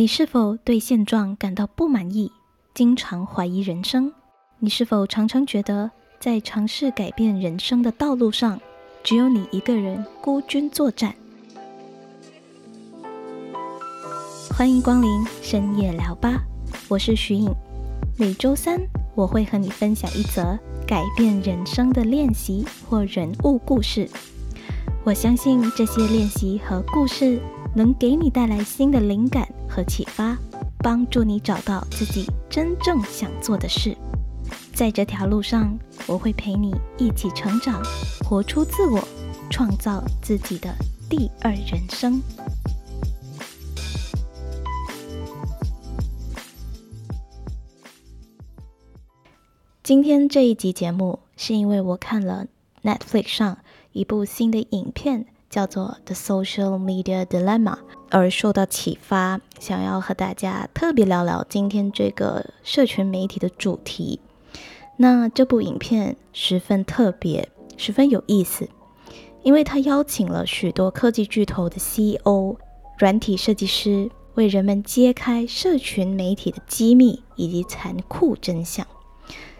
你是否对现状感到不满意，经常怀疑人生？你是否常常觉得在尝试改变人生的道路上，只有你一个人孤军作战？欢迎光临深夜聊吧，我是徐颖。每周三我会和你分享一则改变人生的练习或人物故事。我相信这些练习和故事。能给你带来新的灵感和启发，帮助你找到自己真正想做的事。在这条路上，我会陪你一起成长，活出自我，创造自己的第二人生。今天这一集节目，是因为我看了 Netflix 上一部新的影片。叫做《The Social Media Dilemma》，而受到启发，想要和大家特别聊聊今天这个社群媒体的主题。那这部影片十分特别，十分有意思，因为它邀请了许多科技巨头的 CEO、软体设计师，为人们揭开社群媒体的机密以及残酷真相。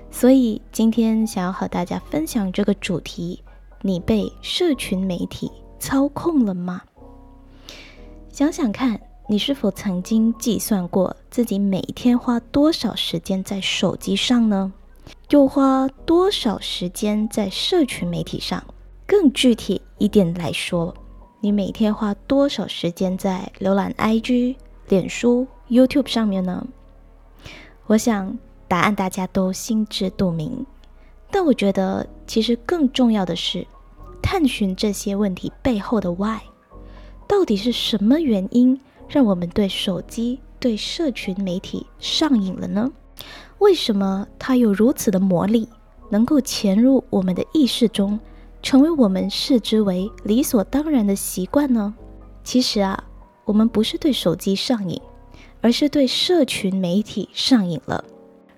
所以今天想要和大家分享这个主题：你被社群媒体。操控了吗？想想看，你是否曾经计算过自己每天花多少时间在手机上呢？又花多少时间在社群媒体上？更具体一点来说，你每天花多少时间在浏览 IG、脸书、YouTube 上面呢？我想答案大家都心知肚明，但我觉得其实更重要的是。探寻这些问题背后的 why，到底是什么原因让我们对手机、对社群媒体上瘾了呢？为什么它有如此的魔力，能够潜入我们的意识中，成为我们视之为理所当然的习惯呢？其实啊，我们不是对手机上瘾，而是对社群媒体上瘾了。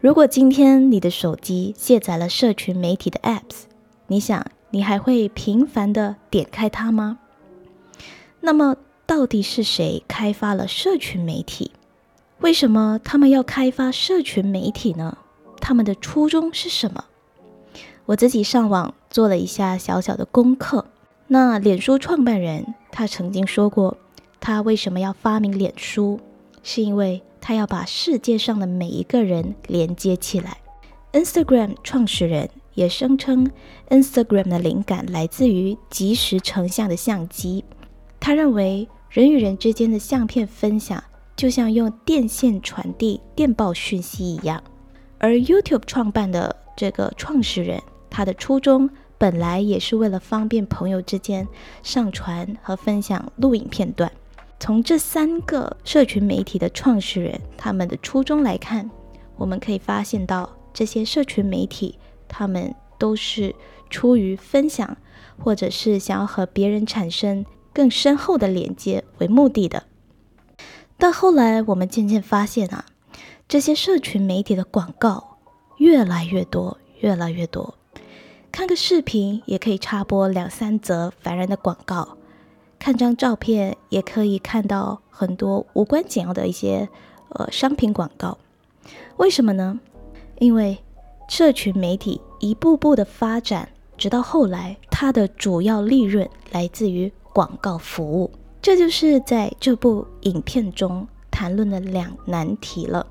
如果今天你的手机卸载了社群媒体的 apps，你想？你还会频繁的点开它吗？那么，到底是谁开发了社群媒体？为什么他们要开发社群媒体呢？他们的初衷是什么？我自己上网做了一下小小的功课。那脸书创办人他曾经说过，他为什么要发明脸书？是因为他要把世界上的每一个人连接起来。Instagram 创始人。也声称，Instagram 的灵感来自于即时成像的相机。他认为，人与人之间的相片分享就像用电线传递电报讯息一样。而 YouTube 创办的这个创始人，他的初衷本来也是为了方便朋友之间上传和分享录影片段。从这三个社群媒体的创始人他们的初衷来看，我们可以发现到这些社群媒体。他们都是出于分享，或者是想要和别人产生更深厚的连接为目的的。但后来我们渐渐发现啊，这些社群媒体的广告越来越多，越来越多。看个视频也可以插播两三则烦人的广告，看张照片也可以看到很多无关紧要的一些呃商品广告。为什么呢？因为。社群媒体一步步的发展，直到后来，它的主要利润来自于广告服务。这就是在这部影片中谈论的两难题了。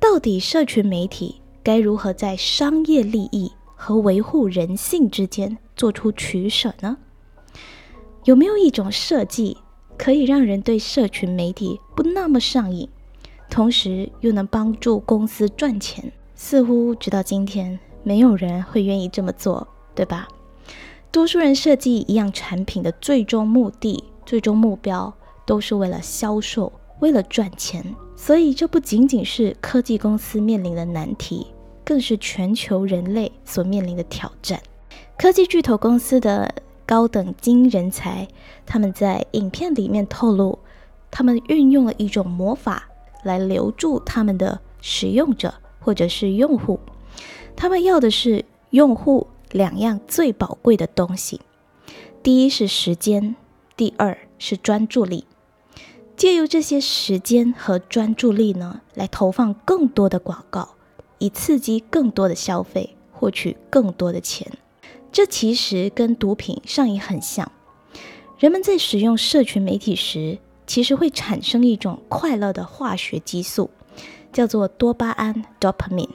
到底社群媒体该如何在商业利益和维护人性之间做出取舍呢？有没有一种设计可以让人对社群媒体不那么上瘾，同时又能帮助公司赚钱？似乎直到今天，没有人会愿意这么做，对吧？多数人设计一样产品的最终目的、最终目标，都是为了销售，为了赚钱。所以，这不仅仅是科技公司面临的难题，更是全球人类所面临的挑战。科技巨头公司的高等精英人才，他们在影片里面透露，他们运用了一种魔法来留住他们的使用者。或者是用户，他们要的是用户两样最宝贵的东西：第一是时间，第二是专注力。借由这些时间和专注力呢，来投放更多的广告，以刺激更多的消费，获取更多的钱。这其实跟毒品上瘾很像。人们在使用社群媒体时，其实会产生一种快乐的化学激素，叫做多巴胺 （dopamine）。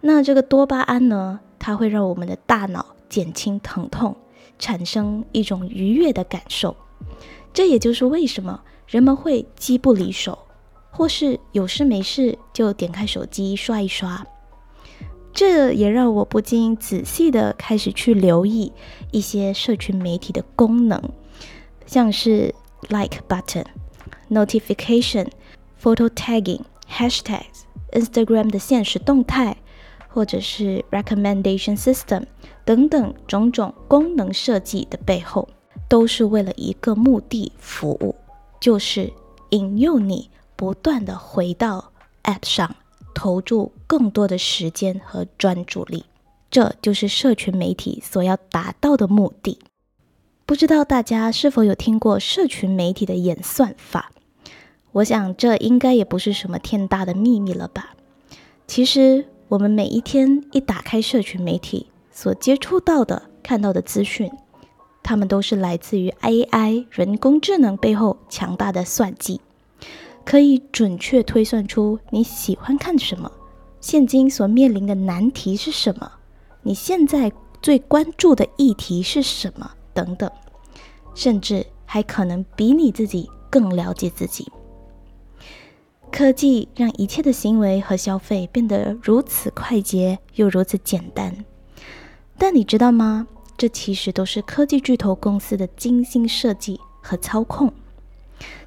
那这个多巴胺呢，它会让我们的大脑减轻疼痛，产生一种愉悦的感受。这也就是为什么人们会机不离手，或是有事没事就点开手机刷一刷。这也让我不禁仔细的开始去留意一些社群媒体的功能，像是 like button、notification、photo tagging、hashtags、Instagram 的现实动态，或者是 recommendation system 等等种种功能设计的背后，都是为了一个目的服务，就是引诱你不断的回到 app 上。投注更多的时间和专注力，这就是社群媒体所要达到的目的。不知道大家是否有听过社群媒体的演算法？我想这应该也不是什么天大的秘密了吧？其实我们每一天一打开社群媒体，所接触到的、看到的资讯，它们都是来自于 AI 人工智能背后强大的算计。可以准确推算出你喜欢看什么，现今所面临的难题是什么，你现在最关注的议题是什么等等，甚至还可能比你自己更了解自己。科技让一切的行为和消费变得如此快捷又如此简单，但你知道吗？这其实都是科技巨头公司的精心设计和操控。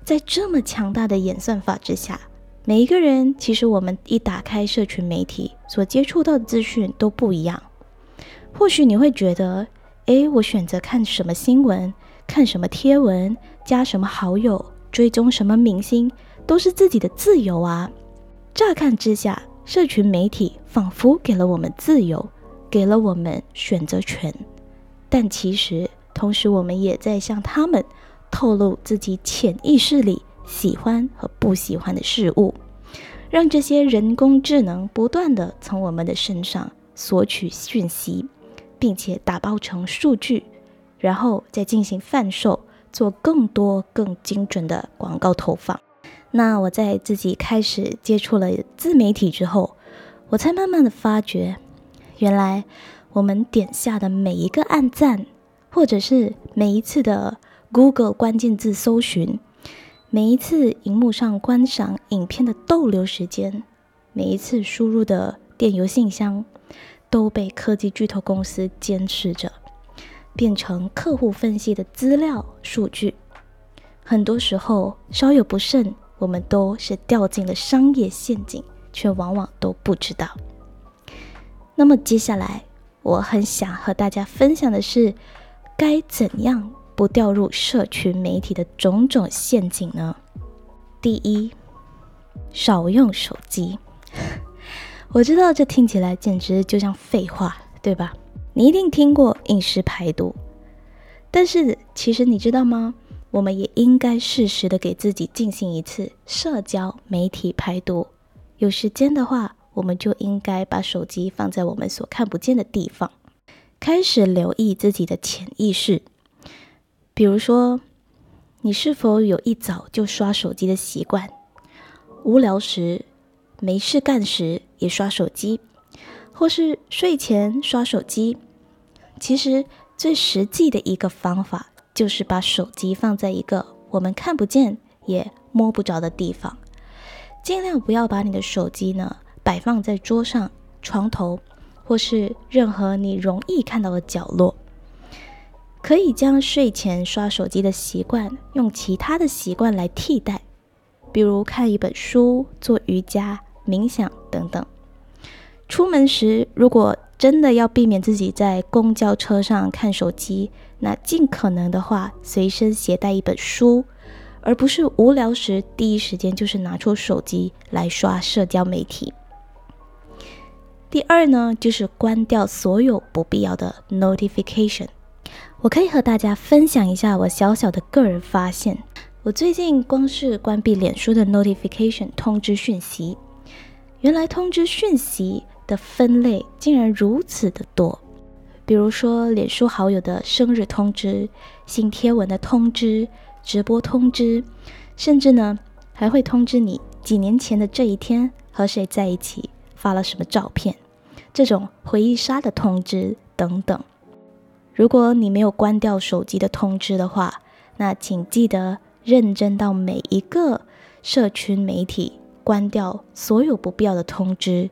在这么强大的演算法之下，每一个人其实我们一打开社群媒体所接触到的资讯都不一样。或许你会觉得，诶，我选择看什么新闻、看什么贴文、加什么好友、追踪什么明星，都是自己的自由啊。乍看之下，社群媒体仿佛给了我们自由，给了我们选择权，但其实同时我们也在向他们。透露自己潜意识里喜欢和不喜欢的事物，让这些人工智能不断的从我们的身上索取讯息，并且打包成数据，然后再进行贩售，做更多更精准的广告投放。那我在自己开始接触了自媒体之后，我才慢慢的发觉，原来我们点下的每一个按赞，或者是每一次的。Google 关键字搜寻，每一次荧幕上观赏影片的逗留时间，每一次输入的电邮信箱，都被科技巨头公司监视着，变成客户分析的资料数据。很多时候稍有不慎，我们都是掉进了商业陷阱，却往往都不知道。那么接下来，我很想和大家分享的是，该怎样。不掉入社群媒体的种种陷阱呢？第一，少用手机。我知道这听起来简直就像废话，对吧？你一定听过饮食排毒，但是其实你知道吗？我们也应该适时的给自己进行一次社交媒体排毒。有时间的话，我们就应该把手机放在我们所看不见的地方，开始留意自己的潜意识。比如说，你是否有一早就刷手机的习惯？无聊时、没事干时也刷手机，或是睡前刷手机？其实最实际的一个方法，就是把手机放在一个我们看不见也摸不着的地方，尽量不要把你的手机呢摆放在桌上、床头，或是任何你容易看到的角落。可以将睡前刷手机的习惯用其他的习惯来替代，比如看一本书、做瑜伽、冥想等等。出门时，如果真的要避免自己在公交车上看手机，那尽可能的话随身携带一本书，而不是无聊时第一时间就是拿出手机来刷社交媒体。第二呢，就是关掉所有不必要的 notification。我可以和大家分享一下我小小的个人发现，我最近光是关闭脸书的 notification 通知讯息，原来通知讯息的分类竟然如此的多。比如说，脸书好友的生日通知、新贴文的通知、直播通知，甚至呢还会通知你几年前的这一天和谁在一起，发了什么照片，这种回忆杀的通知等等。如果你没有关掉手机的通知的话，那请记得。认真到每一个社群媒体关掉所有不必要的通知，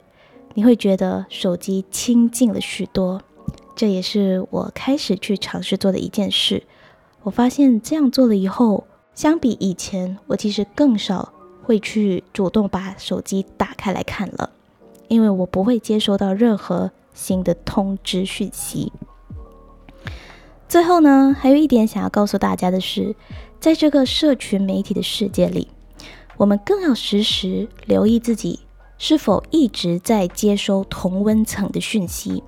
你会觉得手机清静了许多。这也是我开始去尝试做的一件事。我发现这样做了以后，相比以前，我其实更少会去主动把手机打开来看了，因为我不会接收到任何新的通知讯息。最后呢，还有一点想要告诉大家的是。在这个社群媒体的世界里，我们更要时时留意自己是否一直在接收同温层的讯息。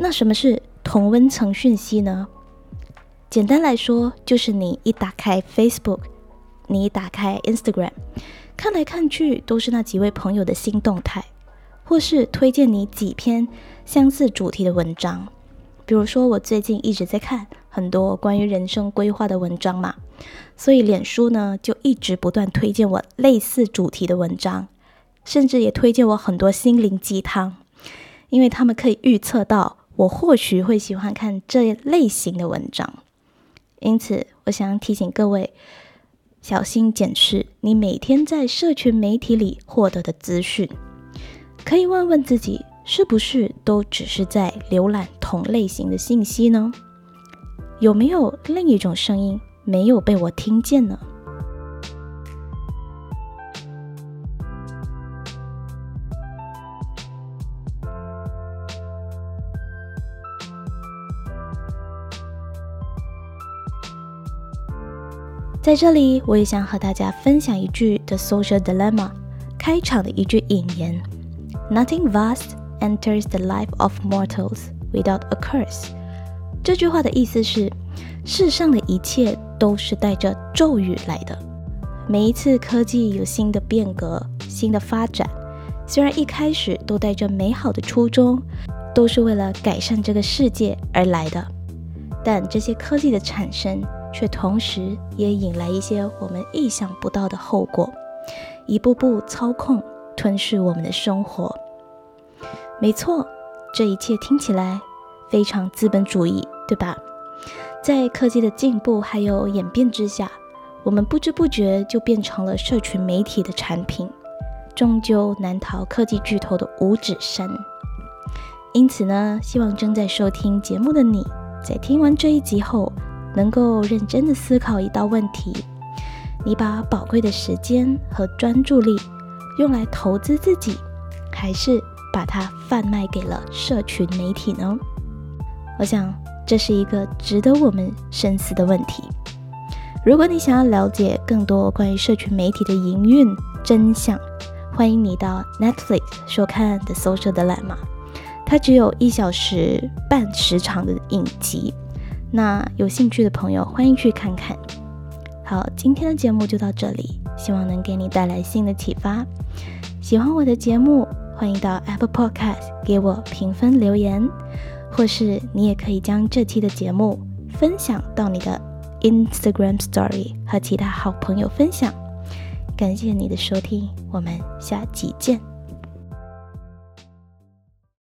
那什么是同温层讯息呢？简单来说，就是你一打开 Facebook，你一打开 Instagram，看来看去都是那几位朋友的新动态，或是推荐你几篇相似主题的文章。比如说，我最近一直在看很多关于人生规划的文章嘛，所以脸书呢就一直不断推荐我类似主题的文章，甚至也推荐我很多心灵鸡汤，因为他们可以预测到我或许会喜欢看这类型的文章。因此，我想提醒各位，小心检视你每天在社群媒体里获得的资讯，可以问问自己。是不是都只是在浏览同类型的信息呢？有没有另一种声音没有被我听见呢？在这里，我也想和大家分享一句《The Social Dilemma》开场的一句引言：“Nothing vast。” Enters the life of mortals without a curse。这句话的意思是，世上的一切都是带着咒语来的。每一次科技有新的变革、新的发展，虽然一开始都带着美好的初衷，都是为了改善这个世界而来的，但这些科技的产生，却同时也引来一些我们意想不到的后果，一步步操控、吞噬我们的生活。没错，这一切听起来非常资本主义，对吧？在科技的进步还有演变之下，我们不知不觉就变成了社群媒体的产品，终究难逃科技巨头的五指山。因此呢，希望正在收听节目的你在听完这一集后，能够认真的思考一道问题：你把宝贵的时间和专注力用来投资自己，还是？把它贩卖给了社群媒体呢？我想这是一个值得我们深思的问题。如果你想要了解更多关于社群媒体的营运真相，欢迎你到 Netflix 收看《The Social Dilemma》，它只有一小时半时长的影集。那有兴趣的朋友欢迎去看看。好，今天的节目就到这里，希望能给你带来新的启发。喜欢我的节目。欢迎到 Apple Podcast 给我评分留言，或是你也可以将这期的节目分享到你的 Instagram Story 和其他好朋友分享。感谢你的收听，我们下集见。